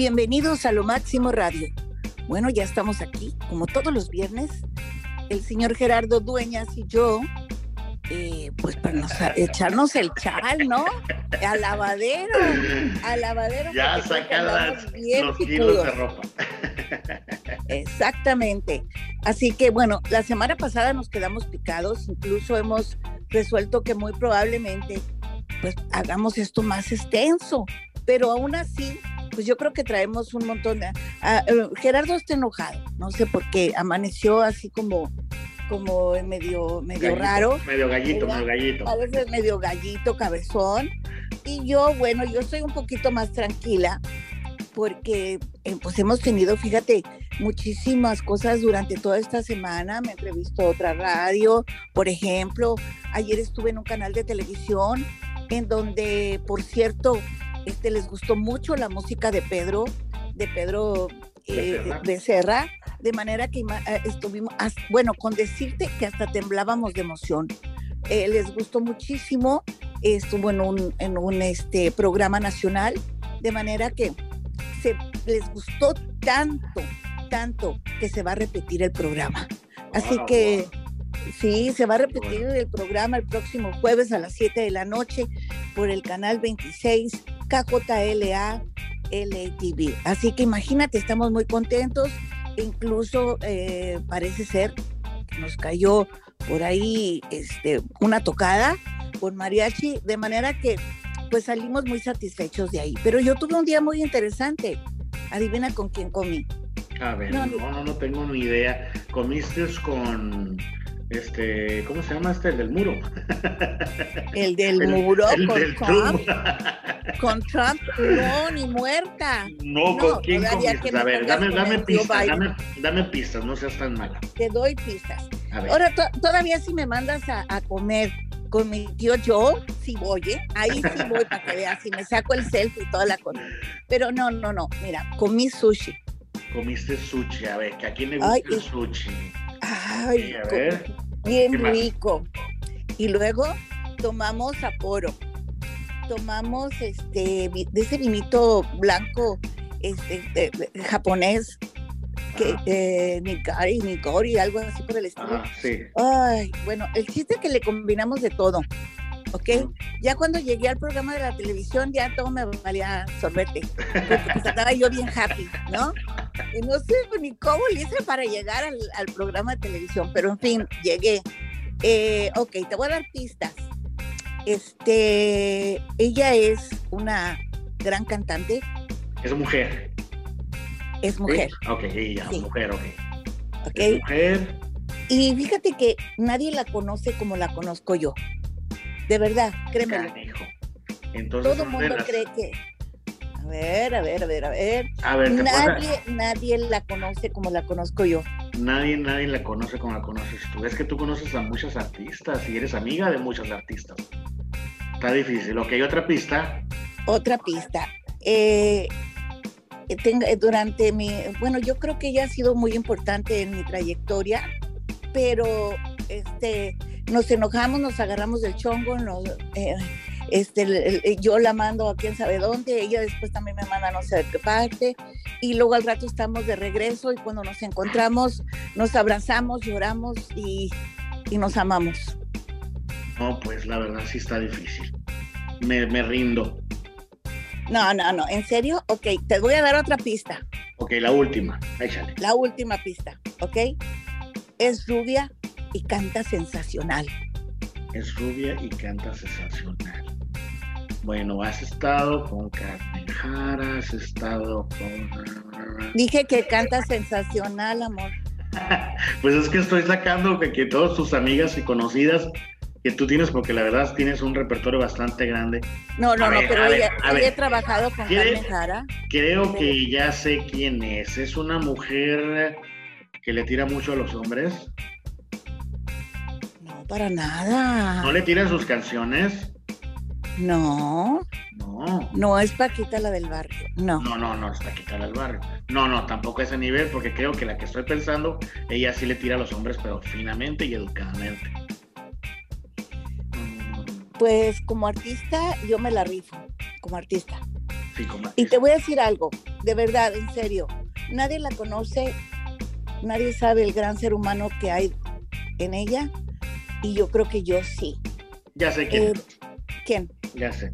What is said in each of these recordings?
Bienvenidos a Lo Máximo Radio. Bueno, ya estamos aquí, como todos los viernes, el señor Gerardo Dueñas y yo, eh, pues para echarnos el chal, ¿no? Al lavadero, al lavadero. Ya saca los kilos de ropa. Exactamente. Así que bueno, la semana pasada nos quedamos picados, incluso hemos resuelto que muy probablemente pues hagamos esto más extenso, pero aún así pues yo creo que traemos un montón de... Ah, eh, Gerardo está enojado, no sé por qué, amaneció así como como medio, medio raro. Medio gallito, medio gallito. A veces medio gallito, cabezón. Y yo, bueno, yo estoy un poquito más tranquila porque eh, pues hemos tenido, fíjate, muchísimas cosas durante toda esta semana. Me entrevistó otra radio, por ejemplo, ayer estuve en un canal de televisión en donde, por cierto, este, les gustó mucho la música de Pedro, de Pedro eh, Becerra, de manera que eh, estuvimos, bueno, con decirte que hasta temblábamos de emoción. Eh, les gustó muchísimo, estuvo en un, en un este, programa nacional, de manera que se, les gustó tanto, tanto que se va a repetir el programa. Así que sí, se va a repetir el programa el próximo jueves a las 7 de la noche por el canal 26 KJLA LTV. Así que imagínate, estamos muy contentos. Incluso eh, parece ser que nos cayó por ahí este, una tocada con mariachi, de manera que pues salimos muy satisfechos de ahí. Pero yo tuve un día muy interesante. Adivina con quién comí. A ver, no, no, no tengo ni idea. Comiste con este, ¿cómo se llama este? El del muro. El del muro con Trump. Con Trump, no, ni muerta. No, ¿con quién comiste? A ver, dame, dame pistas, dame, pistas, no seas tan mala. Te doy pistas. Ahora, todavía si me mandas a, comer con mi tío Joe, sí voy, ¿eh? Ahí sí voy para que veas, si me saco el selfie y toda la cosa. Pero no, no, no, mira, comí sushi. Comiste sushi, a ver, que a quién le gusta el sushi. Ay, bien rico. Y luego tomamos aporo. Tomamos este de ese vinito blanco este, japonés que eh, Nikari, Nikori, algo así por el estilo. Ah, Ay, bueno, el chiste es que le combinamos de todo. ¿Ok? Ya cuando llegué al programa de la televisión, ya todo me valía sorbete, porque pues estaba yo bien happy, ¿no? Y no sé ni cómo le hice para llegar al, programa de televisión, pero en fin, llegué. Eh, ok, te voy a dar pistas. Este, ella es una gran cantante. Es mujer. Es mujer. Ok, ella, mujer, ok. Ok. mujer. Y fíjate que nadie la conoce como la conozco yo. De verdad, créeme. Entonces, Todo el mundo cree que. A ver, a ver, a ver, a ver. A ver nadie, nadie la conoce como la conozco yo. Nadie, nadie la conoce como la conoces tú. Es que tú conoces a muchos artistas y eres amiga de muchos artistas. Está difícil. Ok, otra pista. Otra pista. Eh, durante mi, bueno, yo creo que ella ha sido muy importante en mi trayectoria, pero este, nos enojamos, nos agarramos del chongo, eh, este, yo la mando a quién sabe dónde, ella después también me manda a no sé de qué parte, y luego al rato estamos de regreso y cuando nos encontramos nos abrazamos, lloramos y, nos amamos. No, pues la verdad sí está difícil. Me, me rindo. No, no, no, ¿en serio? Ok, te voy a dar otra pista. Ok, la última, échale. La última pista, ¿ok? Es rubia, y canta sensacional. Es rubia y canta sensacional. Bueno, has estado con Carmen Jara, has estado con... Dije que canta sensacional, amor. pues es que estoy sacando que, que todas tus amigas y conocidas que tú tienes, porque la verdad tienes un repertorio bastante grande. No, no, no, pero ella, he trabajado con Carmen Jara. Creo que ya sé quién es. Es una mujer que le tira mucho a los hombres para nada. ¿No le tiran sus canciones? No. No. No es Paquita la del barrio. No. No, no, no es Paquita la del barrio. No, no, tampoco a ese nivel, porque creo que la que estoy pensando, ella sí le tira a los hombres, pero finamente y educadamente. Pues como artista, yo me la rifo, como artista. Sí, como artista. Y te voy a decir algo. de verdad, en serio. Nadie la conoce, nadie sabe el gran ser humano que hay en ella y yo creo que yo sí. Ya sé quién. Eh, ¿Quién? Ya sé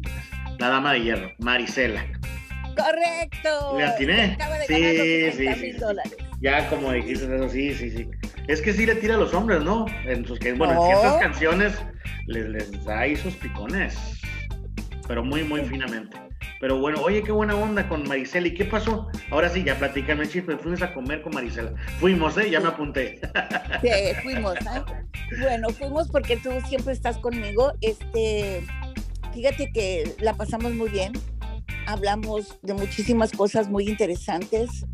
La dama de hierro, Marisela. Correcto. ¿Le atiné? sí, sí, sí, Ya como dijiste eso, sí, sí, sí. Es que sí le tira a los hombres, ¿no? En sus, bueno, en ciertas canciones les, les da ahí sus picones, pero muy, muy finamente. Pero bueno, oye, qué buena onda con Marisela. ¿Y qué pasó? Ahora sí, ya platícame, chisme. Fuimos a comer con Marisela. Fuimos, ¿eh? Ya me apunté. Sí, fuimos, ¿eh? Bueno, fuimos porque tú siempre estás conmigo. Este, fíjate que la pasamos muy bien. Hablamos de muchísimas cosas muy interesantes.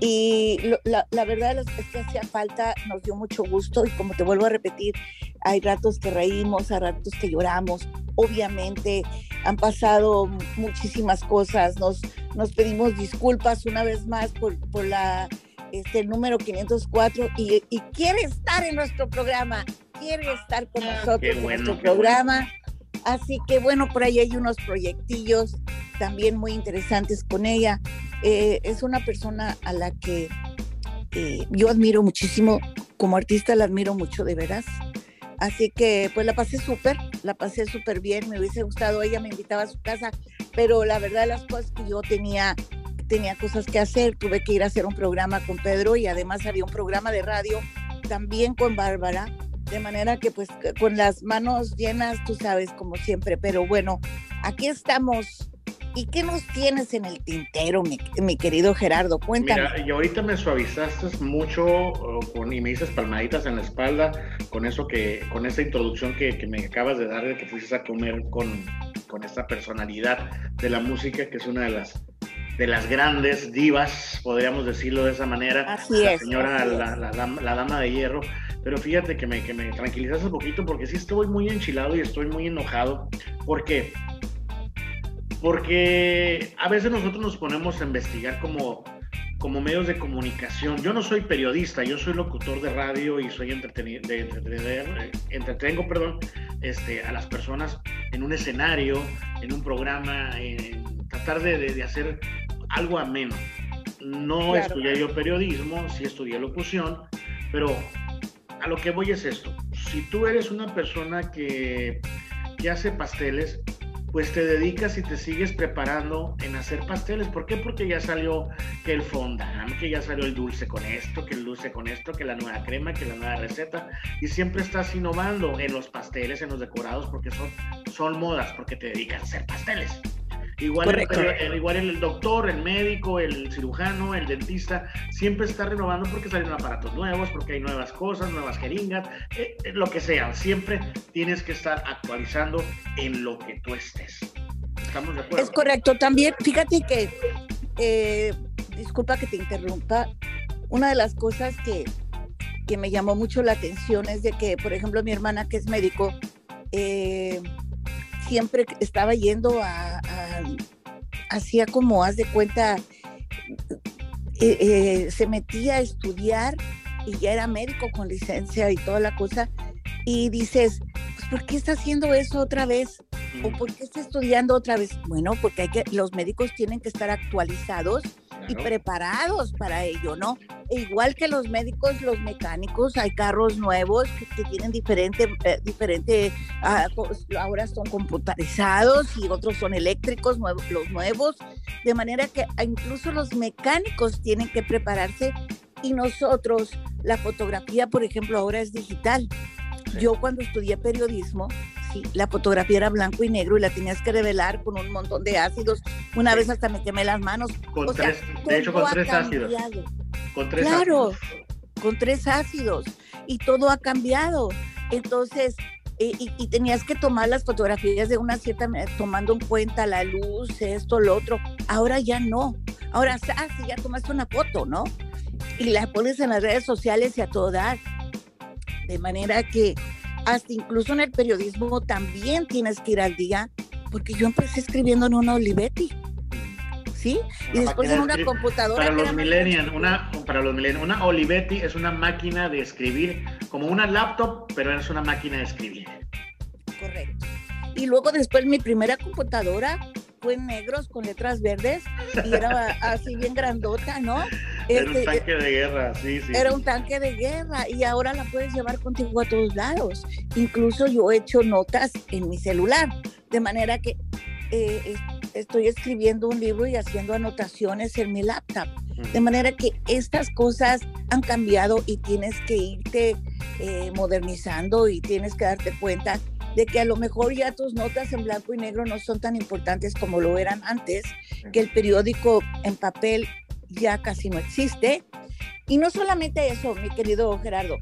Y la, la, verdad es que hacía falta, nos dio mucho gusto y como te vuelvo a repetir, hay ratos que reímos, hay ratos que lloramos. Obviamente han pasado muchísimas cosas, nos, nos pedimos disculpas una vez más por, por la, este, el número 504 y, y quiere estar en nuestro programa, quiere estar con ah, nosotros en nuestro programa. Así que bueno, por ahí hay unos proyectillos también muy interesantes con ella. Eh, es una persona a la que eh, yo admiro muchísimo, como artista la admiro mucho, de veras. Así que pues la pasé súper, la pasé súper bien, me hubiese gustado, ella me invitaba a su casa, pero la verdad las cosas que yo tenía, tenía cosas que hacer, tuve que ir a hacer un programa con Pedro y además había un programa de radio también con Bárbara, de manera que pues con las manos llenas, tú sabes, como siempre, pero bueno, aquí estamos ¿Y qué nos tienes en el tintero, mi, querido Gerardo? Cuéntame. Mira, y ahorita me suavizaste mucho con, y me dices palmaditas en la espalda con eso que, con esa introducción que, me acabas de dar de que fuiste a comer con, con esta personalidad de la música, que es una de las de las grandes divas, podríamos decirlo de esa manera. Así la es. Señora, la, la, la, dama de hierro. Pero fíjate que me, que me tranquilizaste un poquito porque sí estoy muy enchilado y estoy muy enojado. ¿Por qué? porque a veces nosotros nos ponemos a investigar como, como medios de comunicación. Yo no soy periodista, yo soy locutor de radio y soy entretenido, de, eh, entretengo perdón, este, a las personas en un escenario, en un programa, en tratar de, hacer algo ameno. No estudié yo periodismo, sí estudié locución, pero a lo que voy es esto. Si tú eres una persona que, que hace pasteles, pues te dedicas y te sigues preparando en hacer pasteles. ¿Por qué? Porque ya salió que el fondant, que ya salió el dulce con esto, que el dulce con esto, que la nueva crema, que la nueva receta. Y siempre estás innovando en los pasteles, en los decorados, porque son, son modas, porque te dedicas a hacer pasteles. Igual el, igual el doctor, el médico, el cirujano, el dentista, siempre está renovando porque salen aparatos nuevos, porque hay nuevas cosas, nuevas jeringas, eh, eh, lo que sea. Siempre tienes que estar actualizando en lo que tú estés. ¿Estamos de acuerdo? Es correcto. También, fíjate que, eh, disculpa que te interrumpa, una de las cosas que, que me llamó mucho la atención es de que, por ejemplo, mi hermana que es médico, eh, siempre estaba yendo a, hacía como, haz de cuenta, eh, eh, se metía a estudiar y ya era médico con licencia y toda la cosa, y dices, pues ¿por qué está haciendo eso otra vez? ¿O por qué está estudiando otra vez? Bueno, porque hay que, los médicos tienen que estar actualizados y preparados para ello, ¿no? E igual que los médicos, los mecánicos, hay carros nuevos que, tienen diferente, eh, diferente ah, ahora son computarizados y otros son eléctricos, los nuevos, de manera que incluso los mecánicos tienen que prepararse y nosotros, la fotografía, por ejemplo, ahora es digital. Yo cuando estudié periodismo, la fotografía era blanco y negro y la tenías que revelar con un montón de ácidos. Una vez hasta me quemé las manos. Con tres, de hecho, con tres ácidos. Con tres claro, con tres ácidos. Y todo ha cambiado. Entonces, y, tenías que tomar las fotografías de una cierta manera, tomando en cuenta la luz, esto, lo otro. Ahora ya no. Ahora, ah, sí, ya tomaste una foto, ¿no? Y la pones en las redes sociales y a todo dar. De manera que hasta incluso en el periodismo también tienes que ir al día, porque yo empecé escribiendo en una Olivetti. ¿Sí? y después en una computadora. Para los millennials, una, para los una Olivetti es una máquina de escribir, como una laptop, pero es una máquina de escribir. Correcto. Y luego después mi primera computadora fue en negros con letras verdes y era así bien grandota, ¿no? Era un este, tanque de guerra, sí, sí. Era un tanque de guerra y ahora la puedes llevar contigo a todos lados. Incluso yo he hecho notas en mi celular, de manera que eh, estoy escribiendo un libro y haciendo anotaciones en mi laptop. De manera que estas cosas han cambiado y tienes que irte eh, modernizando y tienes que darte cuenta de que a lo mejor ya tus notas en blanco y negro no son tan importantes como lo eran antes, que el periódico en papel ya casi no existe. Y no solamente eso, mi querido Gerardo,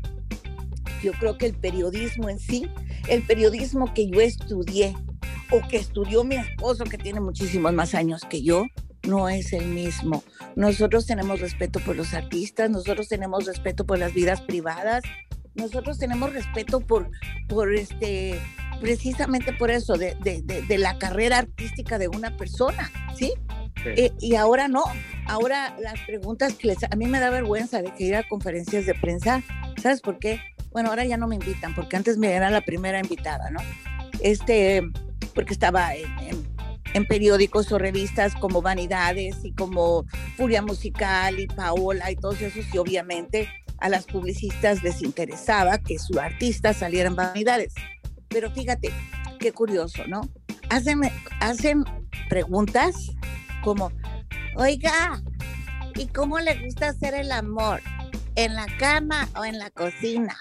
yo creo que el periodismo en sí, el periodismo que yo estudié o que estudió mi esposo, que tiene muchísimos más años que yo, no es el mismo. Nosotros tenemos respeto por los artistas, nosotros tenemos respeto por las vidas privadas, nosotros tenemos respeto por, por este, precisamente por eso, de, de, la carrera artística de una persona, ¿sí? Eh, y ahora no, ahora las preguntas que les, a mí me da vergüenza de que ir a conferencias de prensa, ¿sabes por qué? Bueno, ahora ya no me invitan, porque antes me era la primera invitada, ¿no? Este, porque estaba en, en periódicos o revistas como Vanidades y como Furia Musical y Paola y todos esos, y obviamente a las publicistas les interesaba que su artista saliera en Vanidades. Pero fíjate, qué curioso, ¿no? Hacen, hacen preguntas como, oiga, ¿y cómo le gusta hacer el amor? ¿En la cama o en la cocina?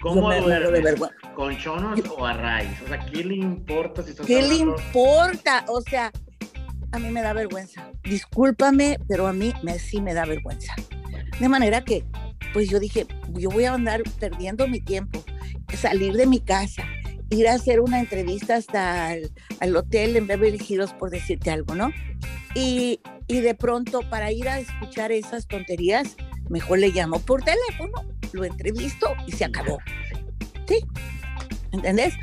¿Cómo duerme? ¿Con chonos o a raíz? O sea, ¿qué le importa si estás ¿Qué le importa? O sea, a mí me da vergüenza. Discúlpame, pero a mí me, sí me da vergüenza. De manera que, pues yo dije, yo voy a andar perdiendo mi tiempo salir de mi casa, ir a hacer una entrevista hasta al, hotel en Beverly Hills, por decirte algo, ¿no? Y, y, de pronto, para ir a escuchar esas tonterías, mejor le llamo por teléfono, lo entrevisto y se acabó. ¿Sí? ¿Entendés?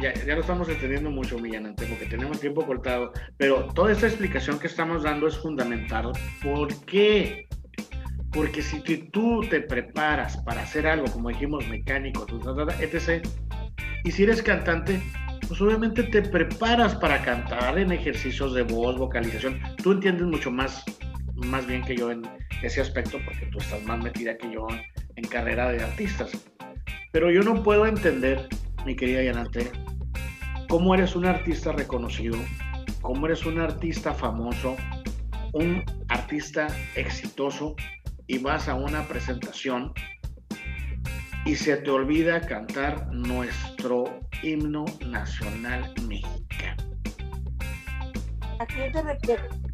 ya, ya, lo estamos entendiendo mucho, Millanante, porque tenemos tiempo cortado, pero toda esta explicación que estamos dando es fundamental. ¿Por qué? Porque si tú te preparas para hacer algo, como dijimos, mecánico, etc., y si eres cantante, pues obviamente te preparas para cantar en ejercicios de voz, vocalización. Tú entiendes mucho más, más bien que yo en ese aspecto, porque tú estás más metida que yo en carrera de artistas. Pero yo no puedo entender, mi querida Yanate, cómo eres un artista reconocido, cómo eres un artista famoso, un artista exitoso y vas a una presentación y se te olvida cantar nuestro himno nacional mexicano. ¿A quién te refieres?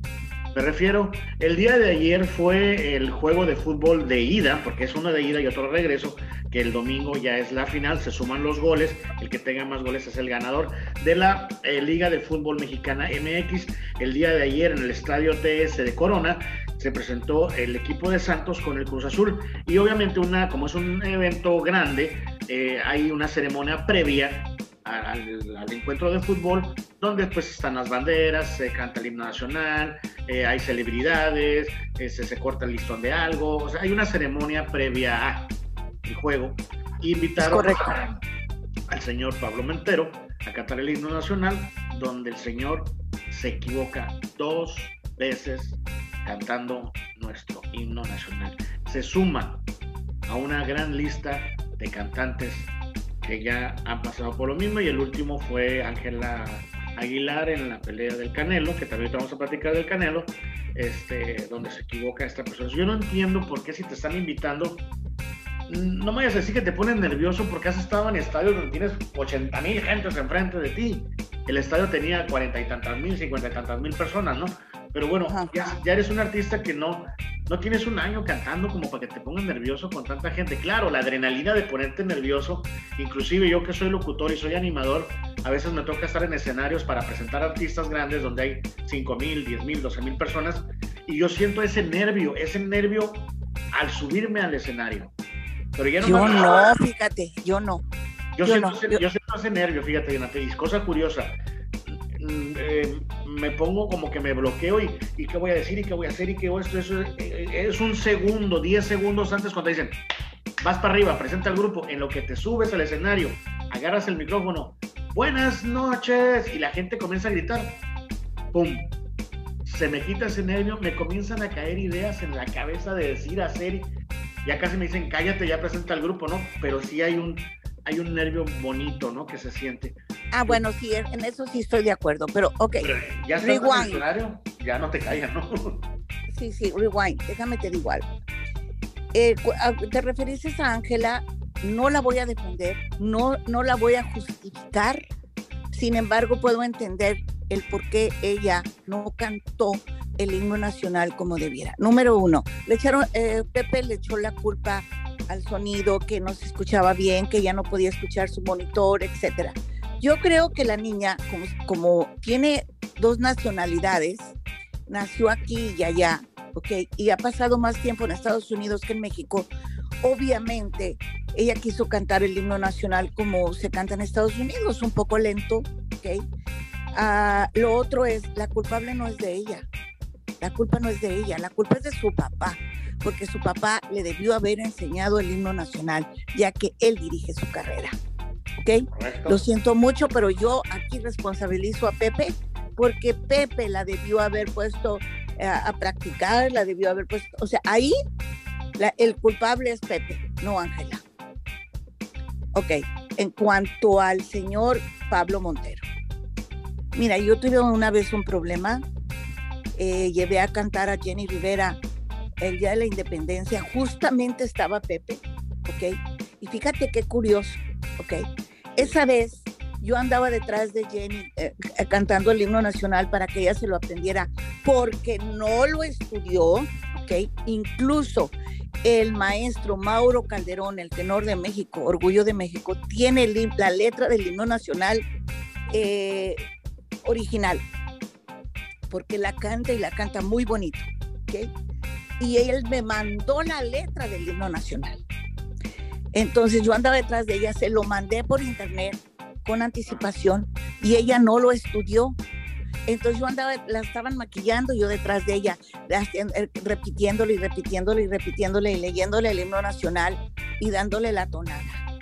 Me refiero, el día de ayer fue el juego de fútbol de ida, porque es uno de ida y otro regreso, que el domingo ya es la final, se suman los goles, el que tenga más goles es el ganador de la eh, Liga de Fútbol Mexicana MX. El día de ayer en el estadio TS de Corona se presentó el equipo de Santos con el Cruz Azul. Y obviamente una, como es un evento grande, eh, hay una ceremonia previa al, encuentro de fútbol donde pues están las banderas, se canta el himno nacional, eh, hay celebridades, eh, se, se, corta el listón de algo, o sea, hay una ceremonia previa al juego. Invitaron al señor Pablo Mentero a cantar el himno nacional, donde el señor se equivoca dos veces cantando nuestro himno nacional. Se suma a una gran lista de cantantes que ya han pasado por lo mismo y el último fue Ángela Aguilar en la pelea del Canelo, que también vamos a platicar del Canelo, este, donde se equivoca esta persona. Yo no entiendo por qué si te están invitando, no me vayas a decir que te pones nervioso porque has estado en estadios donde tienes 80 mil gentes enfrente de ti. El estadio tenía cuarenta y tantas mil, cincuenta y tantas mil personas, ¿no? Pero bueno, ya, eres un artista que no, no tienes un año cantando como para que te pongas nervioso con tanta gente. Claro, la adrenalina de ponerte nervioso, inclusive yo que soy locutor y soy animador, a veces me toca estar en escenarios para presentar artistas grandes donde hay 5 mil, 10 mil, 12 mil personas y yo siento ese nervio, ese nervio al subirme al escenario. Pero ya no yo no, fíjate, yo no. Yo, siento, ese, yo... siento ese nervio, fíjate, y cosa curiosa. Mm, eh, me pongo como que me bloqueo y, y, qué voy a decir y qué voy a hacer y qué esto, eso eh, es, un segundo, 10 segundos antes cuando dicen, vas para arriba, presenta al grupo, en lo que te subes al escenario, agarras el micrófono, buenas noches, y la gente comienza a gritar, ¡pum! se me quita ese nervio, me comienzan a caer ideas en la cabeza de decir, hacer, ya casi me dicen, cállate, ya presenta el grupo, ¿no? Pero sí hay un, hay un nervio bonito, ¿no? Que se siente. Ah, bueno, sí, en eso sí estoy de acuerdo, pero ok. ya rewind. ya no te callas, ¿no? Sí, sí, rewind, déjame te digo algo. Eh, te referiste a Ángela, no la voy a defender, no, no la voy a justificar, sin embargo puedo entender el por qué ella no cantó el himno nacional como debiera. Número uno, le echaron, eh, Pepe le echó la culpa al sonido, que no se escuchaba bien, que ya no podía escuchar su monitor, etcétera. Yo creo que la niña, como, tiene dos nacionalidades, nació aquí y allá, ¿ok? Y ha pasado más tiempo en Estados Unidos que en México. Obviamente, ella quiso cantar el himno nacional como se canta en Estados Unidos, un poco lento, ¿ok? Ah, lo otro es, la culpable no es de ella, la culpa no es de ella, la culpa es de su papá, porque su papá le debió haber enseñado el himno nacional, ya que él dirige su carrera. ¿Ok? Lo siento mucho, pero yo aquí responsabilizo a Pepe, porque Pepe la debió haber puesto eh, a, practicar, la debió haber puesto, o sea, ahí el culpable es Pepe, no Ángela. Ok, en cuanto al señor Pablo Montero. Mira, yo tuve una vez un problema. Eh, llevé a cantar a Jenny Rivera el día de la independencia. Justamente estaba Pepe, ¿ok? Y fíjate qué curioso, ¿ok? Esa vez yo andaba detrás de Jenny eh, cantando el himno nacional para que ella se lo aprendiera, porque no lo estudió, ¿ok? Incluso el maestro Mauro Calderón, el tenor de México, Orgullo de México, tiene la letra del himno nacional eh, original, porque la canta y la canta muy bonito, ¿ok? Y él me mandó la letra del himno nacional. Entonces yo andaba detrás de ella, se lo mandé por internet con anticipación y ella no lo estudió. Entonces yo andaba, la estaban maquillando yo detrás de ella, eh, repitiéndole y repitiéndole y repitiéndole y leyéndole el himno nacional y dándole la tonada.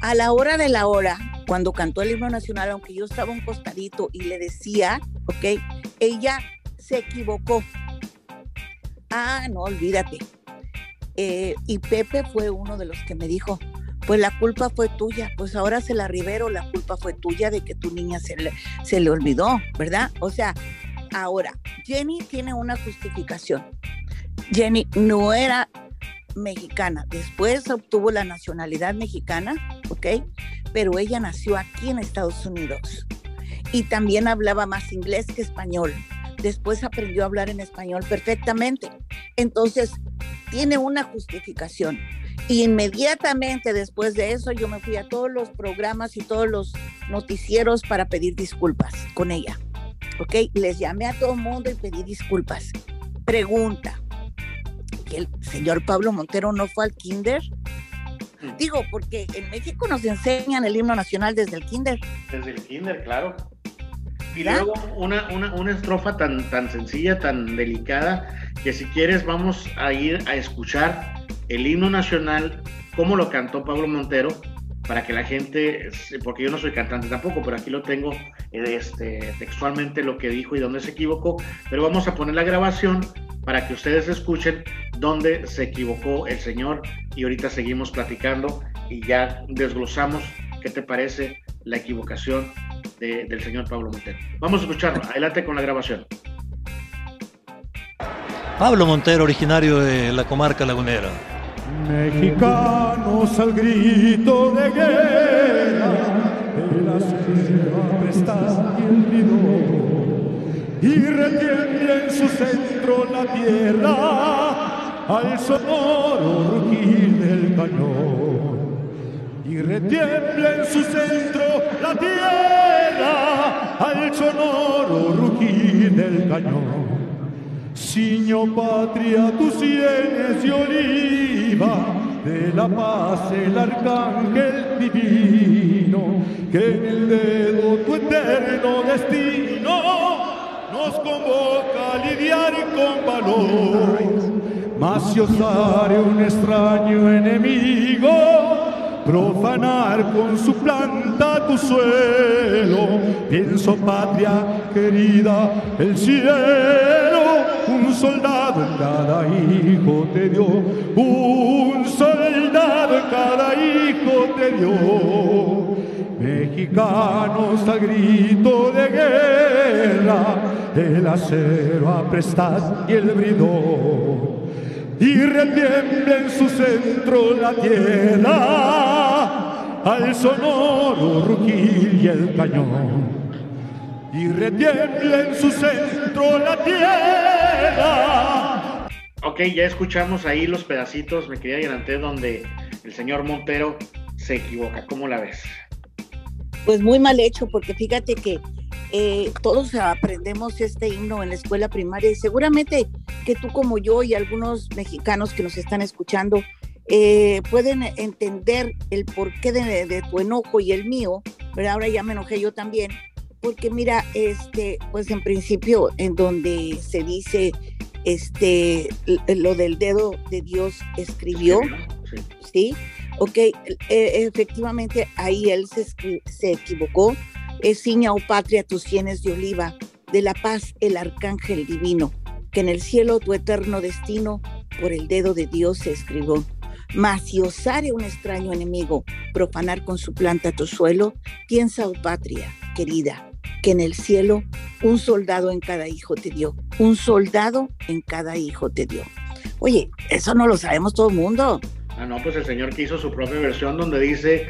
A la hora de la hora, cuando cantó el himno nacional, aunque yo estaba un costadito y le decía, ok, ella se equivocó. Ah, no, olvídate. Eh, y Pepe fue uno de los que me dijo, pues la culpa fue tuya, pues ahora se la ribero, la culpa fue tuya de que tu niña se le, se le olvidó, ¿verdad? O sea, ahora, Jenny tiene una justificación. Jenny no era mexicana, después obtuvo la nacionalidad mexicana, ¿ok? pero ella nació aquí en Estados Unidos y también hablaba más inglés que español. Después aprendió a hablar en español perfectamente. Entonces, tiene una justificación. Y inmediatamente después de eso, yo me fui a todos los programas y todos los noticieros para pedir disculpas con ella. ¿Ok? Les llamé a todo el mundo y pedí disculpas. Pregunta, ¿que el señor Pablo Montero no fue al kinder? Digo, porque en México nos enseñan el himno nacional desde el kinder. Desde el kinder, claro. Y luego una, una, una, estrofa tan, tan sencilla, tan delicada, que si quieres vamos a ir a escuchar el himno nacional, como lo cantó Pablo Montero, para que la gente, porque yo no soy cantante tampoco, pero aquí lo tengo este, textualmente lo que dijo y dónde se equivocó, pero vamos a poner la grabación para que ustedes escuchen dónde se equivocó el señor y ahorita seguimos platicando y ya desglosamos qué te parece la equivocación del señor Pablo Montero. Vamos a escucharlo, adelante con la grabación. Pablo Montero, originario de la comarca lagunera. Mexicanos al grito de guerra, de la sierra y el y retiembla en su centro la tierra al sonoro rugir del cañón. Y retiembla en su centro la tierra al sonoro rugir del cañón. Siño patria, tus sienes y oliva, de la paz el arcángel divino, que en el dedo tu eterno destino nos convoca a lidiar con valor. Mas si osare un extraño enemigo profanar con su planta tu suelo. Pienso, patria querida, el cielo, un soldado en cada hijo te dio, un soldado en cada hijo te dio. Mexicanos al grito de guerra, el acero aprestar y el bridón y retiembla en su centro la tierra al sonoro rugir y el cañón. Y retiembla en su centro la tierra. Ok, ya escuchamos ahí los pedacitos, me quería adelantar donde el señor Montero se equivoca. ¿Cómo la ves? Pues muy mal hecho, porque fíjate que eh, todos aprendemos este himno en la escuela primaria y seguramente que tú como yo y algunos mexicanos que nos están escuchando eh, pueden entender el porqué de, de, tu enojo y el mío, pero ahora ya me enojé yo también, porque mira, este, pues en principio en donde se dice este lo del dedo de Dios escribió, sí, ¿sí? ok, eh, efectivamente ahí él se, se equivocó, es ciña, oh patria, tus sienes de oliva, de la paz el arcángel divino, que en el cielo tu eterno destino por el dedo de Dios se escribió. Mas si osare un extraño enemigo profanar con su planta tu suelo, piensa, oh patria querida, que en el cielo un soldado en cada hijo te dio, un soldado en cada hijo te dio. Oye, eso no lo sabemos todo el mundo. Ah, no, pues el Señor que hizo su propia versión donde dice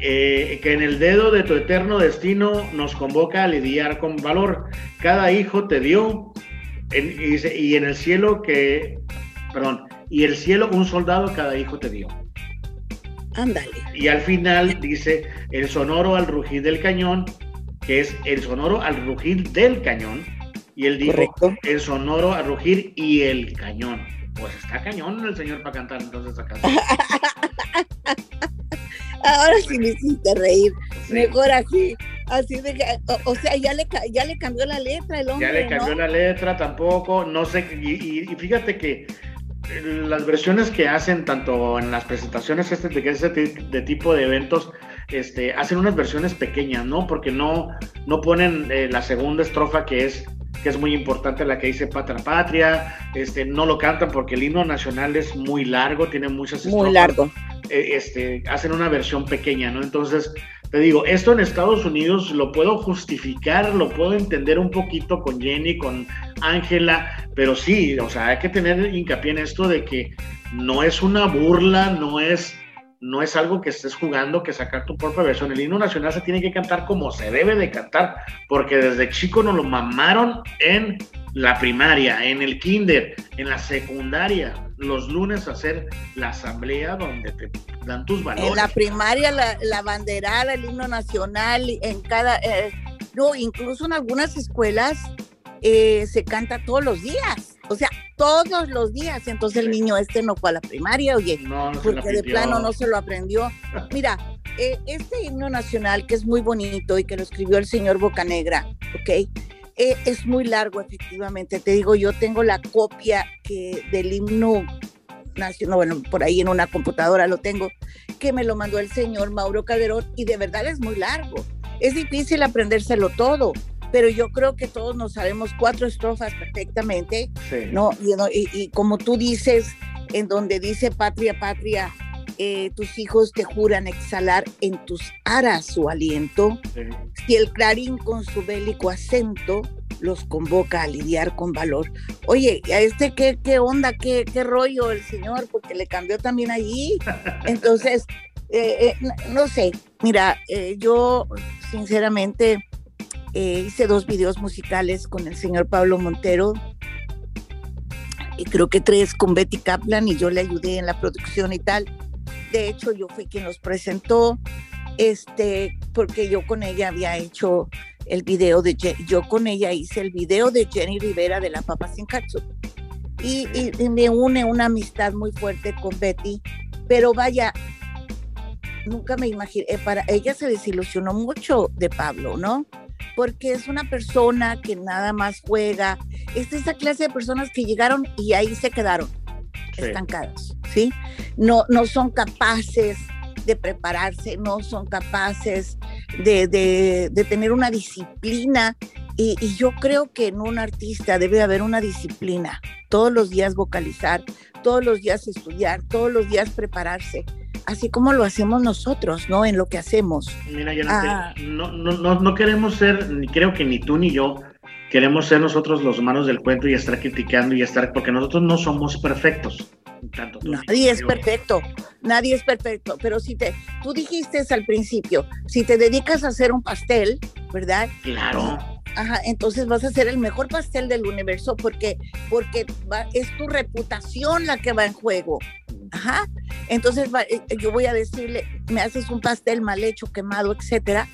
eh, que en el dedo de tu eterno destino nos convoca a lidiar con valor. Cada hijo te dio, en, y, dice, y en el cielo que, perdón, y el cielo un soldado cada hijo te dio. Ándale. Y al final dice el sonoro al rugir del cañón, que es el sonoro al rugir del cañón. Y él dijo Correcto. el sonoro al rugir y el cañón. Pues está cañón el señor para cantar entonces canción. Ahora sí me hiciste reír. Sí. Mejor así. Así de que, o, o sea, ya le, ya le cambió la letra el hombre. Ya le cambió ¿no? la letra tampoco, no sé, y, y- y fíjate que eh, las versiones que hacen tanto en las presentaciones este de, ese ti- de tipo de eventos, este, hacen unas versiones pequeñas, ¿no? Porque no, no ponen eh, la segunda estrofa que es que es muy importante la que dice patria patria, este, no lo cantan porque el himno nacional es muy largo, tiene muchas Muy estrofas largo. eh, este, hacen una versión pequeña, ¿no? Entonces, te digo, esto en Estados Unidos lo puedo justificar, lo puedo entender un poquito con Jenny, con Ángela, pero sí, o sea, hay que tener hincapié en esto de que no es una burla, no es, no es algo que estés jugando, que sacar tu propia versión. El himno nacional se tiene que cantar como se debe de cantar, porque desde chico nos lo mamaron en la primaria, en el kinder, en la secundaria, los lunes hacer la asamblea donde te dan tus valores. En la primaria, la, la banderada, el himno nacional, en cada. eh, no, incluso en algunas escuelas eh, se canta todos los días. O sea, todos los días. Entonces el niño este no fue a la primaria, oye, no, porque de plano no se lo aprendió. Mira, eh, este himno nacional que es muy bonito y que lo escribió el señor Bocanegra, ¿ok? Eh, es muy largo, efectivamente. Te digo, yo tengo la copia que, del himno nacional, bueno, por ahí en una computadora lo tengo, que me lo mandó el señor Mauro Calderón y de verdad es muy largo. Es difícil aprendérselo todo, pero yo creo que todos nos sabemos cuatro estrofas perfectamente Sí. ¿no? Y, y- y como tú dices, en donde dice patria, patria, eh, tus hijos te juran exhalar en tus aras su aliento, sí. si el clarín con su bélico acento los convoca a lidiar con valor. Oye, ¿a este qué, qué onda, qué, qué rollo el señor? Porque le cambió también allí. Entonces, eh, eh, no- no sé, mira, eh, yo sinceramente eh, hice dos videos musicales con el señor Pablo Montero y creo que tres con Betty Kaplan y yo le ayudé en la producción y tal. De hecho, yo fui quien los presentó, este, porque yo con ella había hecho el video de, yo con ella hice el video de Jenny Rivera de La Papa Sin Catsup. Y, y- y me une una amistad muy fuerte con Betty, pero vaya, nunca me imaginé, eh, para ella se desilusionó mucho de Pablo, ¿no? Porque es una persona que nada más juega, es esa clase de personas que llegaron y ahí se quedaron Sí. estancadas, ¿sí? No, no son capaces de prepararse, no son capaces de, de, de tener una disciplina. Y, y, yo creo que en un artista debe haber una disciplina. Todos los días vocalizar, todos los días estudiar, todos los días prepararse así como lo hacemos nosotros, ¿no? En lo que hacemos. Mira, yo ah. no, no, no, no, queremos ser, ni creo que ni tú ni yo queremos ser nosotros los humanos del cuento y estar criticando y estar, porque nosotros no somos perfectos. Tanto nadie es perfecto, nadie es perfecto, pero si te, tú dijiste al principio, si te dedicas a hacer un pastel, ¿verdad? Claro. Ajá, entonces vas a hacer el mejor pastel del universo porque, porque es tu reputación la que va en juego. Ajá. Entonces eh, yo voy a decirle, me haces un pastel mal hecho, quemado, etcétera.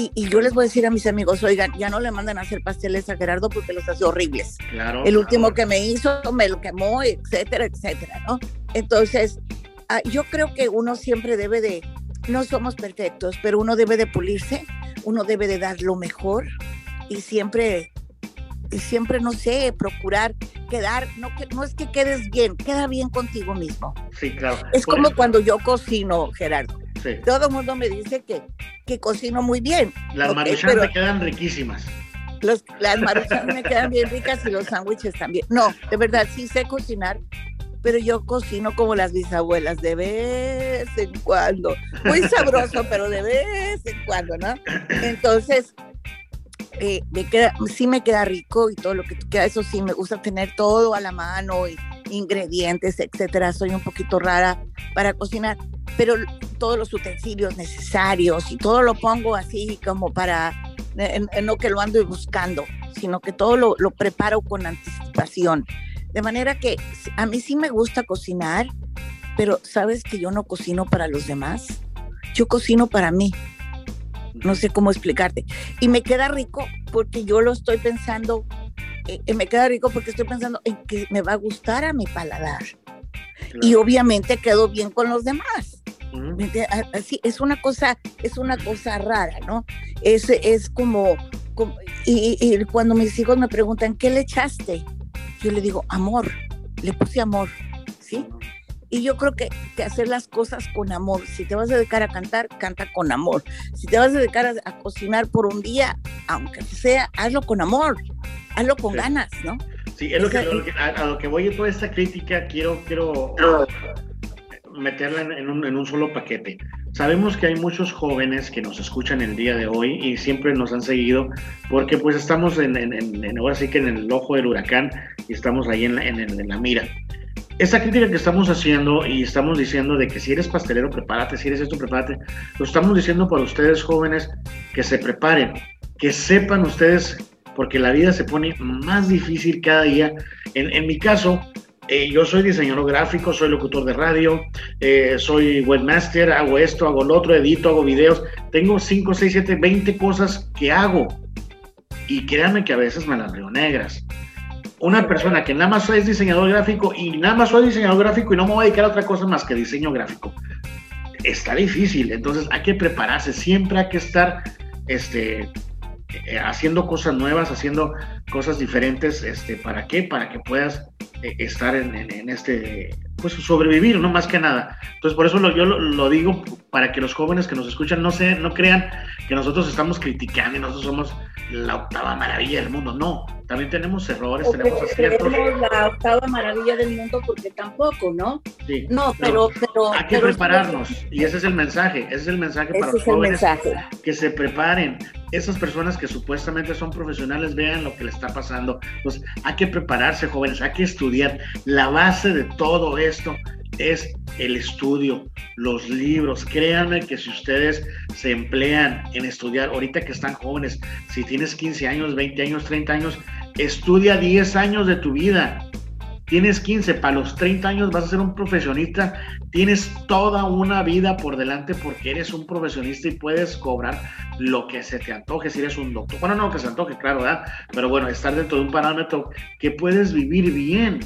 Y, yo les voy a decir a mis amigos, oigan, ya no le mandan a hacer pasteles a Gerardo porque los hace horribles. Claro. El último que me hizo me lo quemó, etcétera, etcétera, ¿no? Entonces, ah, yo creo que uno siempre debe de, no somos perfectos, pero uno debe de pulirse, uno debe de dar lo mejor y siempre, y siempre, no sé, procurar quedar, no, no es que quedes bien, queda bien contigo mismo. Sí, claro. Es como cuando yo cocino, Gerardo. Todo el mundo me dice que, que cocino muy bien. Las okay, me quedan riquísimas. Los, las maruchan me quedan bien ricas y los sándwiches también. No, de verdad, sí sé cocinar, pero yo cocino como las bisabuelas, de vez en cuando. Muy sabroso, pero de vez en cuando, ¿no? Entonces, eh, me queda, sí me queda rico y todo lo que queda, eso sí, me gusta tener todo a la mano, y ingredientes, etcétera. Soy un poquito rara para cocinar, pero todos los utensilios necesarios y todo lo pongo así como para, no que lo ando buscando, sino que todo lo, lo preparo con anticipación. De manera que a mí sí me gusta cocinar, pero sabes que yo no cocino para los demás, yo cocino para mí no sé cómo explicarte. Y me queda rico porque yo lo estoy pensando, eh, eh, me queda rico porque estoy pensando en que me va a gustar a mi paladar. Y obviamente quedo bien con los demás. Así, es una cosa, es una cosa rara, ¿no? Es, es como, y, y, cuando mis hijos me preguntan, ¿qué le echaste? Yo le digo, amor, le puse amor. Y yo creo que, que, hacer las cosas con amor. Si te vas a dedicar a cantar, canta con amor. Si te vas a dedicar a, cocinar por un día, aunque sea, hazlo con amor, hazlo con ganas, ¿no? Sí, es lo que, a, lo que voy en toda esta crítica, quiero, quiero meterla en, un, en, un, solo paquete. Sabemos que hay muchos jóvenes que nos escuchan el día de hoy y siempre nos han seguido porque pues estamos en, en ahora sí que en el ojo del huracán y estamos ahí en la, en la mira esta crítica que estamos haciendo y estamos diciendo de que si eres pastelero, prepárate, si eres esto, prepárate, lo estamos diciendo para ustedes jóvenes que se preparen, que sepan ustedes, porque la vida se pone más difícil cada día. En, mi caso, eh, yo soy diseñador gráfico, soy locutor de radio, eh, soy webmaster, hago esto, hago lo otro, edito, hago videos. Tengo 5, 6, 7, 20 cosas que hago. Y créanme que a veces me las veo negras una persona que nada más es diseñador gráfico y nada más soy diseñador gráfico y no me voy a dedicar a otra cosa más que diseño gráfico. Está difícil, entonces hay que prepararse, siempre hay que estar este, eh, haciendo cosas nuevas, haciendo cosas diferentes, este, ¿para qué? Para que puedas eh, estar en, este, pues sobrevivir, no más que nada. Entonces, por eso yo lo, digo para que los jóvenes que nos escuchan no, se, no crean que nosotros estamos criticando y nosotros somos la octava maravilla del mundo. No, también tenemos errores, tenemos aciertos. la octava maravilla del mundo porque tampoco, ¿no? Sí. No, pero, pero hay que prepararnos y ese es el mensaje, ese es el mensaje para los jóvenes que se preparen. Esas personas que supuestamente son profesionales vean lo que le está pasando. Pues hay que prepararse, jóvenes, hay que estudiar. La base de todo esto es el estudio, los libros. Créanme que si ustedes se emplean en estudiar, ahorita que están jóvenes, si tienes 15 años, 20 años, 30 años, estudia 10 años de tu vida. Tienes 15, para los 30 años vas a ser un profesionista, tienes toda una vida por delante porque eres un profesionista y puedes cobrar lo que se te antoje si eres un doctor. Bueno, no que se antoje, claro, ¿verdad? Pero bueno, estar dentro de un parámetro que puedes vivir bien.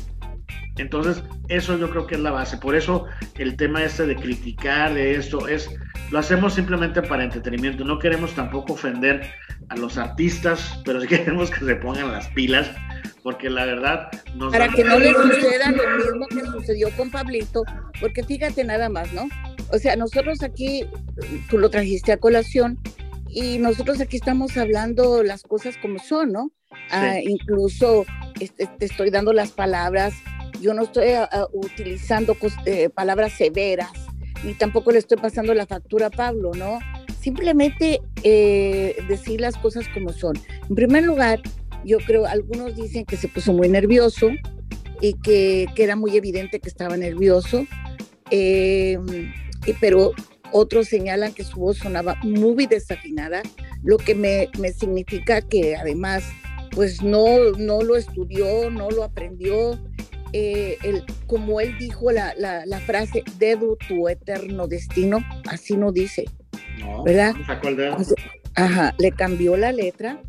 Entonces, eso yo creo que es la base. Por eso el tema este de criticar de esto es, lo hacemos simplemente para entretenimiento. No queremos tampoco ofender a los artistas, pero sí queremos que se pongan las pilas, porque la verdad nos Para que no les suceda lo mismo que sucedió con Pablito, porque fíjate nada más, ¿no? o sea, nosotros aquí, tú lo trajiste a colación, y nosotros aquí estamos hablando las cosas como son, ¿no? Ah, incluso este, te estoy dando las palabras, yo no estoy ah, ah, utilizando eh, palabras severas, ni tampoco le estoy pasando la factura a Pablo, ¿no? Simplemente eh, decir las cosas como son. En primer lugar, yo creo, algunos dicen que se puso muy nervioso y que, que era muy evidente que estaba nervioso, eh, pero otros señalan que su voz sonaba muy desafinada, lo que me, me significa que además pues no, no lo estudió, no lo aprendió. Eh, el, como él dijo la, la, la, frase, dedo tu eterno destino, así no dice, ¿verdad? ajá, le cambió la letra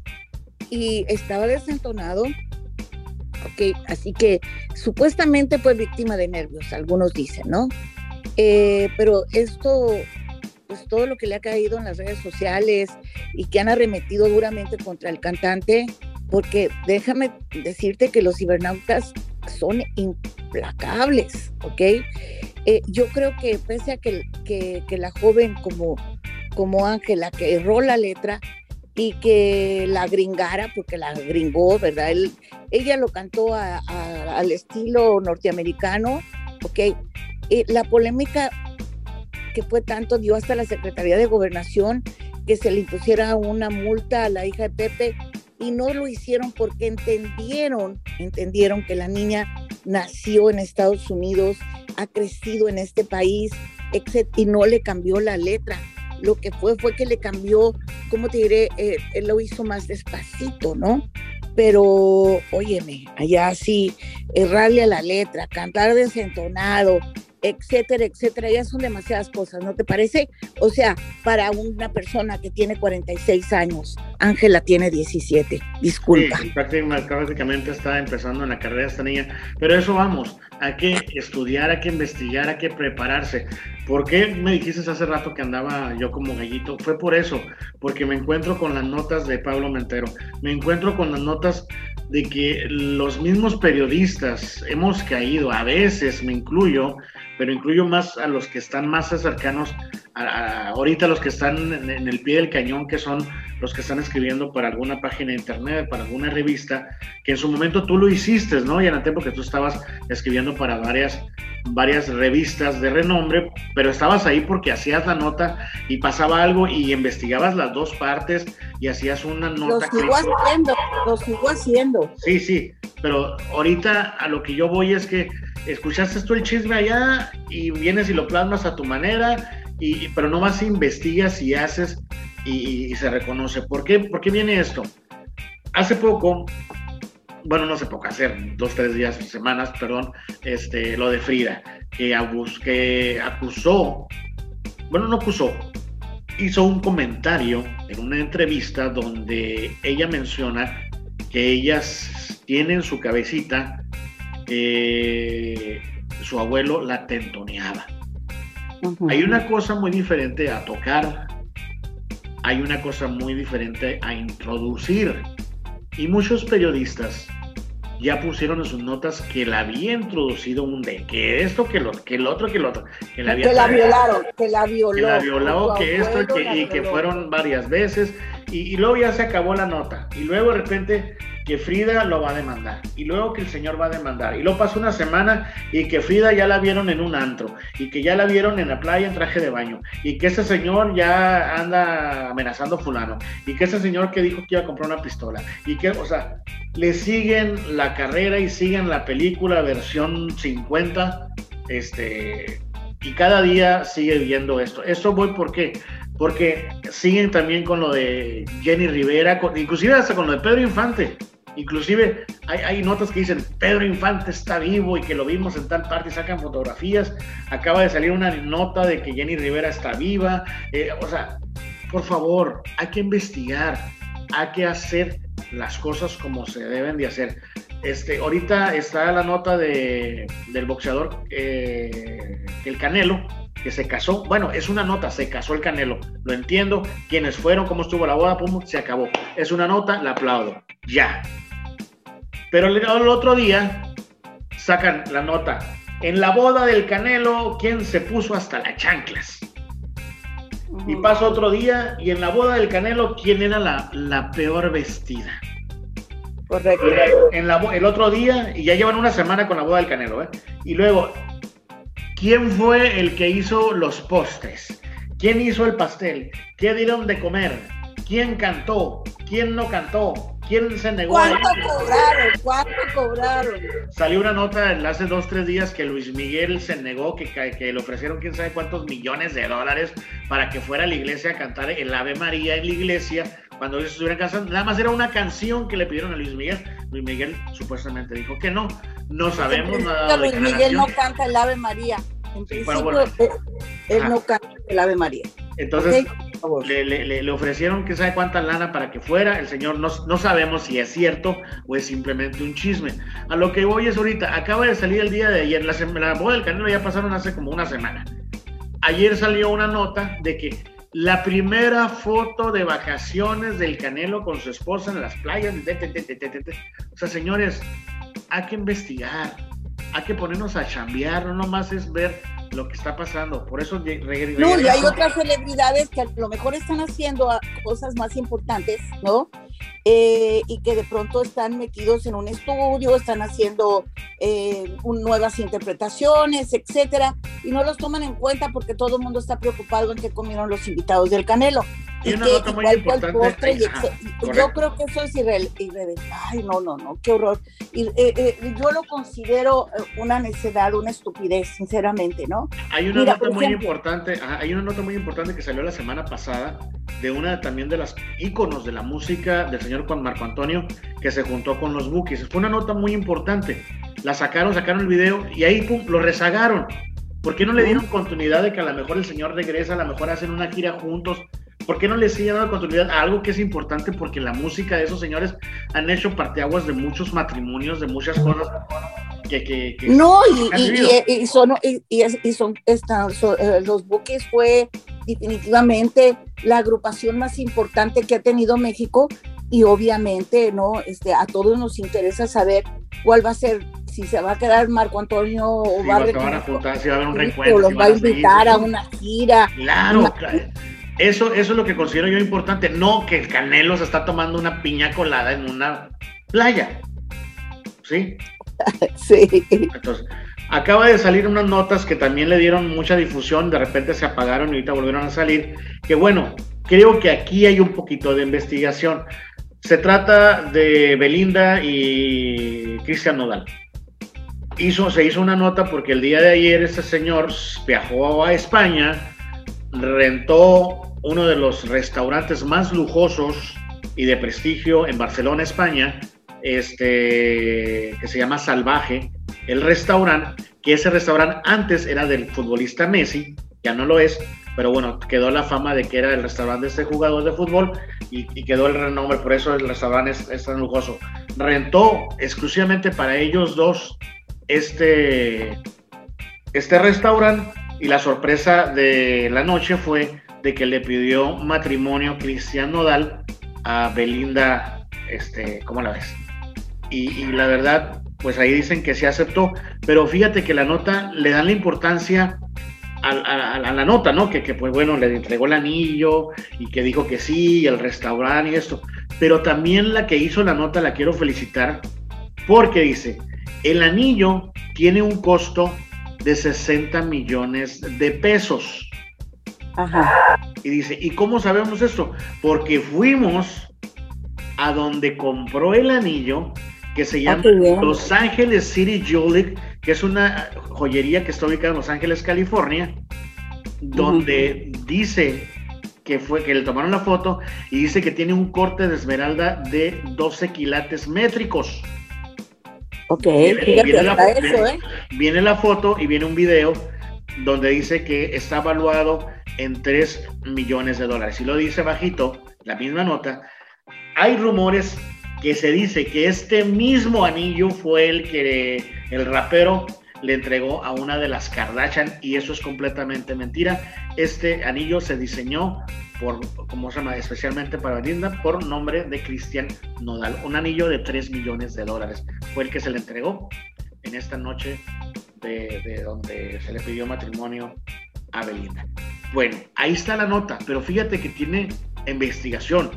y estaba desentonado. Ok, así que supuestamente fue víctima de nervios, algunos dicen, ¿no? Eh, pero esto, pues todo lo que le ha caído en las redes sociales y que han arremetido duramente contra el cantante, porque déjame decirte que los cibernautas son implacables, ¿ok? Eh, yo creo que pese a que, que, la joven como, como Ángela, que erró la letra y que la gringara, porque la gringó, ¿verdad? ella lo cantó al estilo norteamericano, ¿ok? Eh, la polémica que fue tanto dio hasta la Secretaría de Gobernación que se le impusiera una multa a la hija de Pepe y no lo hicieron porque entendieron, entendieron que la niña nació en Estados Unidos, ha crecido en este país, y no le cambió la letra. Lo que fue fue que le cambió, ¿cómo te diré? Eh, lo hizo más despacito, ¿no? Pero, óyeme, allá sí, errarle a la letra, cantar desentonado, etcétera, etcétera, ya son demasiadas cosas, ¿no te parece? O sea, para una persona que tiene 46 años, Ángela tiene 17, disculpa. Sí, prácticamente está empezando en la carrera esta niña, pero eso vamos, hay que estudiar, hay que investigar, hay que prepararse. ¿Por qué me dijiste hace rato que andaba yo como gallito? Fue por eso, porque me encuentro con las notas de Pablo Mentero, me encuentro con las notas de que los mismos periodistas hemos caído, a veces me incluyo, pero incluyo más a los que están más cercanos, a, ahorita los que están en, el pie del cañón, que son los que están escribiendo para alguna página de internet, para alguna revista, que en su momento tú lo hiciste, ¿no? Y en el tiempo que tú estabas escribiendo para varias, varias revistas de renombre, pero estabas ahí porque hacías la nota y pasaba algo y investigabas las dos partes y hacías una nota. Lo sigo haciendo, lo sigo haciendo. Sí, sí, pero ahorita a lo que yo voy es que escuchaste tú el chisme allá y vienes y lo plasmas a tu manera, y, pero no más investigas y haces y, se reconoce. ¿Por qué? ¿Por qué viene esto? Hace poco, bueno, no hace poco, hace dos, tres días, semanas, perdón, este, lo de Frida, que, abus, que acusó, bueno, no acusó, hizo un comentario en una entrevista donde ella menciona que ellas tienen su cabecita su abuelo la tentoneaba. Hay una cosa muy diferente a tocar, hay una cosa muy diferente a introducir. Y muchos periodistas ya pusieron en sus notas que la había introducido un de que esto, que lo, que el otro, que el otro. Que la, violaron, que la violó. Que la violó, que esto y que, fueron varias veces. Y, y, luego ya se acabó la nota. Y luego de repente que Frida lo va a demandar y luego que el señor va a demandar y luego pasa una semana y que Frida ya la vieron en un antro y que ya la vieron en la playa en traje de baño y que ese señor ya anda amenazando a fulano y que ese señor que dijo que iba a comprar una pistola y que, o sea, le siguen la carrera y siguen la película versión 50, este, y cada día sigue viendo esto. Esto voy por qué? Porque siguen también con lo de Jenny Rivera, inclusive hasta con lo de Pedro Infante. Inclusive hay, notas que dicen Pedro Infante está vivo y que lo vimos en tal parte y sacan fotografías. Acaba de salir una nota de que Jenny Rivera está viva. Eh, o sea, por favor, hay que investigar, hay que hacer las cosas como se deben de hacer. Este, ahorita está la nota de, del boxeador eh, El Canelo, que se casó. Bueno, es una nota, se casó el Canelo. Lo entiendo. Quiénes fueron, cómo estuvo la boda, pum, se acabó. Es una nota, la aplaudo. Ya. Pero el, otro día sacan la nota. En la boda del Canelo, ¿quién se puso hasta las chanclas? Y pasó otro día, y en la boda del Canelo, ¿quién era la, la peor vestida? Correcto. En la, el otro día, y ya llevan una semana con la boda del Canelo, ¿eh? Y luego, ¿quién fue el que hizo los postres? ¿Quién hizo el pastel? ¿Qué dieron de comer? ¿Quién cantó? ¿Quién no cantó? ¿Quién se negó? ¿Cuánto cobraron? ¿Cuánto cobraron? Salió una nota hace dos, tres días que Luis Miguel se negó, que, que le ofrecieron quién sabe cuántos millones de dólares para que fuera a la iglesia a cantar el Ave María en la iglesia cuando ellos estuvieran cantando. Nada más era una canción que le pidieron a Luis Miguel. Luis Miguel supuestamente dijo que no. No sabemos nada. Luis Miguel no canta el Ave María. En él no canta el Ave María. Entonces, le, ofrecieron que sabe cuánta lana para que fuera. El señor no, no, sabemos si es cierto o es simplemente un chisme. A lo que voy es ahorita, acaba de salir el día de ayer, la, la boda del Canelo ya pasaron hace como una semana. Ayer salió una nota de que la primera foto de vacaciones del Canelo con su esposa en las playas. o sea, señores, hay que investigar, hay que ponernos a chambear, no nomás es ver lo que está pasando. Por eso No, y hay otras celebridades que a lo mejor están haciendo cosas más importantes, ¿no? Eh, y que de pronto están metidos en un estudio, están haciendo eh, nuevas interpretaciones, etcétera, y no los toman en cuenta porque todo el mundo está preocupado en qué comieron los invitados del Canelo. Y, una nota muy importante. yo creo que eso es irrelevante. Ay, no, no, no, qué horror. Y, eh, yo lo considero una necedad, una estupidez, sinceramente, ¿no? Hay una nota muy importante, hay una nota muy importante que salió la semana pasada de una también de las íconos de la música del señor Juan Marco Antonio que se juntó con los Bookies. Fue una nota muy importante. La sacaron, sacaron el video y ahí pum, lo rezagaron. ¿Por qué no le dieron continuidad de que a lo mejor el señor regresa, a lo mejor hacen una gira juntos? ¿Por qué no le siguen dando continuidad a algo que es importante? Porque la música de esos señores han hecho parteaguas de muchos matrimonios, de muchas cosas que... que, no, y, son, y, son, eh, los buques fue definitivamente la agrupación más importante que ha tenido México y obviamente no este a todos nos interesa saber cuál va a ser si se va a quedar Marco Antonio o va, a juntar, si va a haber un reencuentro, o los va a invitar a, una gira. Claro, Eso, eso es lo que considero yo importante no que el Canelo se está tomando una piña colada en una playa sí sí entonces Acaba de salir unas notas que también le dieron mucha difusión, de repente se apagaron y ahorita volvieron a salir, que bueno, creo que aquí hay un poquito de investigación. Se trata de Belinda y Cristian Nodal. Hizo, se hizo una nota porque el día de ayer este señor viajó a España, rentó uno de los restaurantes más lujosos y de prestigio en Barcelona, España, este, que se llama Salvaje, el restaurante, que ese restaurante antes era del futbolista Messi, ya no lo es, pero bueno, quedó la fama de que era el restaurante de este jugador de fútbol y, quedó el renombre, por eso el restaurante es, tan lujoso. Rentó exclusivamente para ellos dos este, este restaurante y la sorpresa de la noche fue de que le pidió matrimonio Cristian Nodal a Belinda, este, ¿cómo la ves? y, la verdad, pues ahí dicen que se aceptó, pero fíjate que la nota le dan la importancia a, la nota, ¿no? Que, pues bueno, le entregó el anillo y que dijo que sí, el restaurante y esto, pero también la que hizo la nota la quiero felicitar porque dice, el anillo tiene un costo de 60 millones de pesos. Ajá. Y dice, ¿y cómo sabemos esto? Porque fuimos a donde compró el anillo que se llama Los Ángeles City Jewelry, que es una joyería que está ubicada en Los Ángeles, California, donde dice que fue que le tomaron la foto y dice que tiene un corte de esmeralda de 12 quilates métricos. Ok, viene, la, eso, ¿eh? viene la foto y viene un video donde dice que está evaluado en 3 millones de dólares. Y lo dice bajito, la misma nota. Hay rumores que se dice que este mismo anillo fue el que el rapero le entregó a una de las Kardashian y eso es completamente mentira. Este anillo se diseñó por, ¿cómo se llama? Especialmente para Linda por nombre de Cristian Nodal. Un anillo de 3 millones de dólares fue el que se le entregó en esta noche de, donde se le pidió matrimonio a Belinda. Bueno, ahí está la nota, pero fíjate que tiene investigación.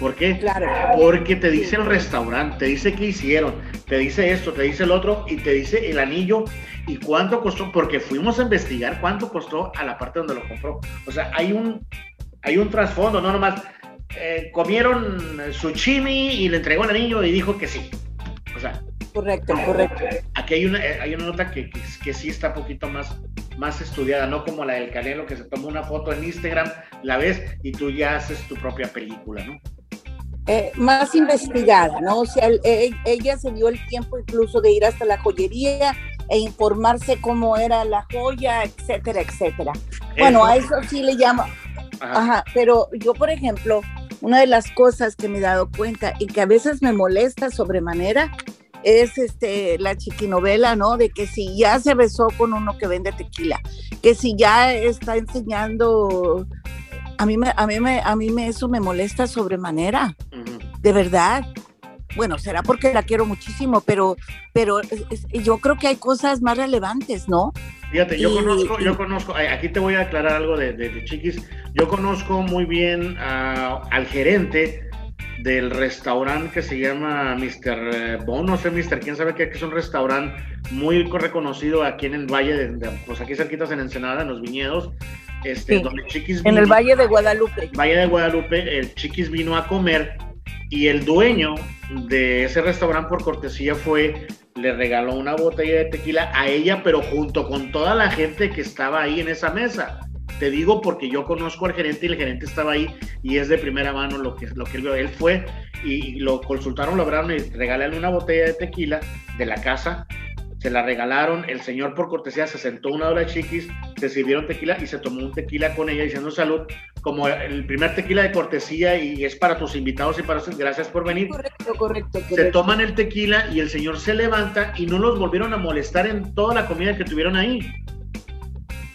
¿Por qué? Claro. Porque te dice el restaurante, te dice qué hicieron, te dice esto, te dice el otro y te dice el anillo y cuánto costó, porque fuimos a investigar cuánto costó a la parte donde lo compró. O sea, hay un, hay un trasfondo, no nomás eh, comieron su chimi y le entregó el anillo y dijo que sí. O sea, correcto, correcto. Aquí hay una, hay una nota que, que, sí está un poquito más, más estudiada, no como la del Canelo que se tomó una foto en Instagram, la ves y tú ya haces tu propia película, ¿no? Eh, más investigada, ¿no? O sea, e, ella se dio el tiempo incluso de ir hasta la joyería e informarse cómo era la joya, etcétera, etcétera. Bueno, a eso sí le llamo. Ajá. pero yo, por ejemplo, una de las cosas que me he dado cuenta y que a veces me molesta sobremanera es este la chiquinovela, ¿no? De que si ya se besó con uno que vende tequila, que si ya está enseñando a mí me, a mí me, a mí me eso me molesta sobremanera, de verdad. Bueno, será porque la quiero muchísimo, pero, pero yo creo que hay cosas más relevantes, ¿no? Fíjate, yo conozco, yo conozco, aquí te voy a aclarar algo de, de, Chiquis. Yo conozco muy bien al gerente del restaurante que se llama Mr. Eh, Bon, no sé, Mr. quién sabe qué, que es un restaurante muy reconocido aquí en el Valle, de, pues aquí cerquitas en Ensenada, en los viñedos. Este, donde Chiquis en el Valle de Guadalupe. Valle de Guadalupe, el Chiquis vino a comer y el dueño de ese restaurante por cortesía fue, le regaló una botella de tequila a ella, pero junto con toda la gente que estaba ahí en esa mesa. Te digo porque yo conozco al gerente y el gerente estaba ahí y es de primera mano lo que, lo que él vio. Él fue y lo consultaron, lo lograron y regalarle una botella de tequila de la casa se la regalaron, el señor por cortesía se sentó una hora chiquis, se sirvieron tequila y se tomó un tequila con ella diciendo salud, como el primer tequila de cortesía y es para tus invitados y para gracias por venir. Correcto, correcto, Se toman el tequila y el señor se levanta y no los volvieron a molestar en toda la comida que tuvieron ahí.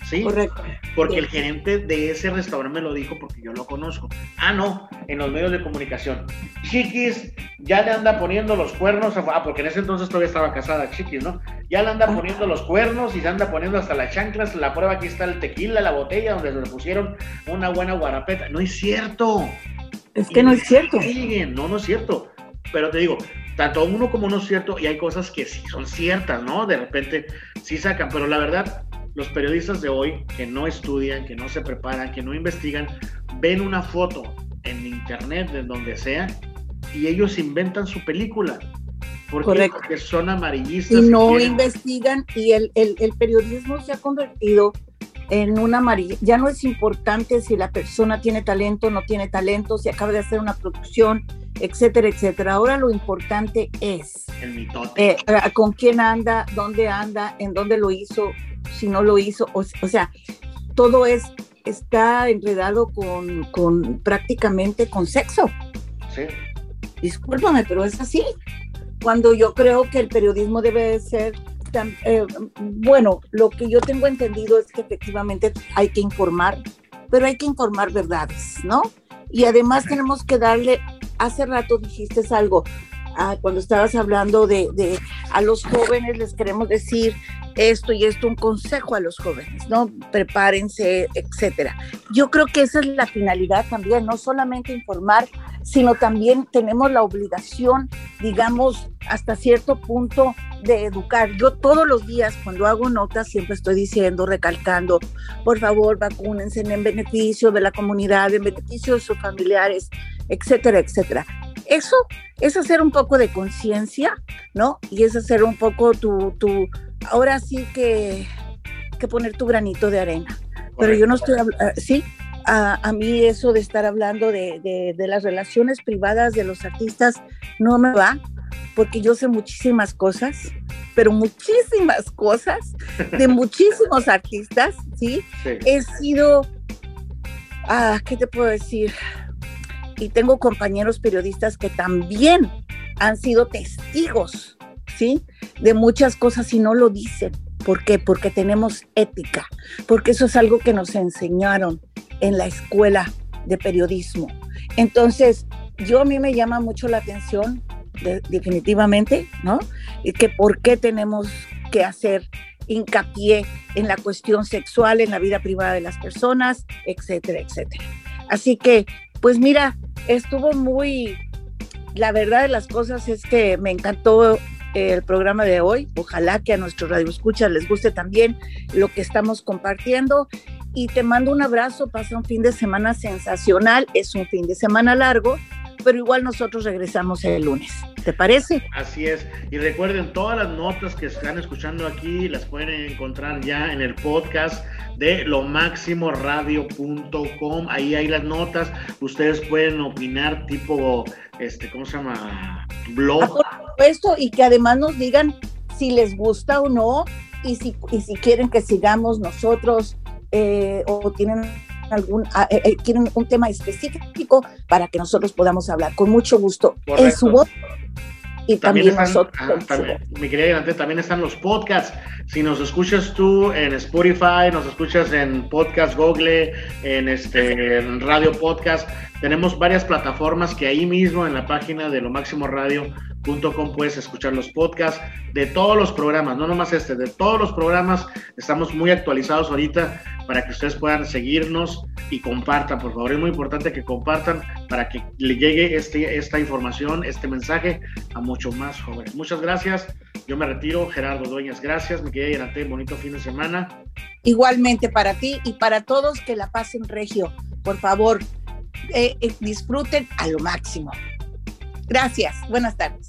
¿Sí? Correcto. Porque el gerente de ese restaurante me lo dijo porque yo lo conozco. Ah, no, en los medios de comunicación. Chiquis ya le anda poniendo los cuernos, ah, porque en ese entonces todavía estaba casada Chiquis, ¿no? Ya le anda ah. poniendo los cuernos y se anda poniendo hasta las chanclas. La prueba aquí está el tequila, la botella donde le pusieron una buena guarapeta. No es cierto. Es que no es cierto. Siguen, no, no es cierto. Pero te digo, tanto uno como no es cierto, y hay cosas que sí son ciertas, ¿no? De repente sí sacan, pero la verdad, los periodistas de hoy que no estudian, que no se preparan, que no investigan, ven una foto en internet, de donde sea, y ellos inventan su película. Porque, porque son amarillistas. Y no investigan, y el, el, el, periodismo se ha convertido en una amarilla. Ya no es importante si la persona tiene talento o no tiene talento, si acaba de hacer una producción, etcétera, etcétera. Ahora lo importante es el eh, con quién anda, dónde anda, en dónde lo hizo, si no lo hizo, o, sea, todo es, está enredado con, con prácticamente con sexo. Sí. Discúlpame, pero es así. Cuando yo creo que el periodismo debe ser eh, bueno, lo que yo tengo entendido es que efectivamente hay que informar, pero hay que informar verdades, ¿no? Y además tenemos que darle, hace rato dijiste algo, ah, cuando estabas hablando de, de, a los jóvenes les queremos decir esto y esto, un consejo a los jóvenes, ¿no? Prepárense, etcétera. Yo creo que esa es la finalidad también, no solamente informar, sino también tenemos la obligación, digamos, hasta cierto punto de educar. Yo todos los días cuando hago notas siempre estoy diciendo, recalcando, por favor, vacúnense en beneficio de la comunidad, en beneficio de sus familiares, etcétera, etcétera. Eso es hacer un poco de conciencia, ¿no? Y es hacer un poco tu, tu ahora sí que, que poner tu granito de arena. Pero yo no estoy, sí, a, a, mí eso de estar hablando de, de, de, las relaciones privadas de los artistas no me va, porque yo sé muchísimas cosas, pero muchísimas cosas de muchísimos artistas, ¿sí? sí. He sido, ah, ¿qué te puedo decir? Y tengo compañeros periodistas que también han sido testigos ¿sí? De muchas cosas y no lo dicen. ¿Por qué? Porque tenemos ética, porque eso es algo que nos enseñaron en la escuela de periodismo. Entonces, yo a mí me llama mucho la atención, definitivamente, ¿no? Y que por qué tenemos que hacer hincapié en la cuestión sexual, en la vida privada de las personas, etcétera, etcétera. Así que, pues mira, estuvo muy, la verdad de las cosas es que me encantó el programa de hoy. Ojalá que a nuestros radioescuchas les guste también lo que estamos compartiendo. Y te mando un abrazo, pasa un fin de semana sensacional, es un fin de semana largo, pero igual nosotros regresamos el lunes. ¿Te parece? Así es. Y recuerden, todas las notas que están escuchando aquí las pueden encontrar ya en el podcast de lomaximoradio.com. Ahí hay las notas. Ustedes pueden opinar tipo, este, ¿cómo se llama? Blog. Ah, por supuesto, y que además nos digan si les gusta o no y si, y si quieren que sigamos nosotros eh, o tienen algún ah, eh, eh, tienen un tema específico para que nosotros podamos hablar con mucho gusto en su voz y también, nosotros. mi querida también están los podcasts. Si nos escuchas tú en Spotify, nos escuchas en Podcast Google, en este en Radio Podcast, tenemos varias plataformas que ahí mismo en la página de Lo Máximo Radio puedes escuchar los podcasts de todos los programas, no nomás este, de todos los programas. Estamos muy actualizados ahorita para que ustedes puedan seguirnos y compartan, por favor. Es muy importante que compartan para que le llegue este, esta información, este mensaje a muchos más jóvenes. Muchas gracias. Yo me retiro. Gerardo Dueñas, gracias. Me quedé Yanate, bonito fin de semana. Igualmente para ti y para todos que la pasen regio. Por favor, eh, disfruten a lo máximo. Gracias. Buenas tardes.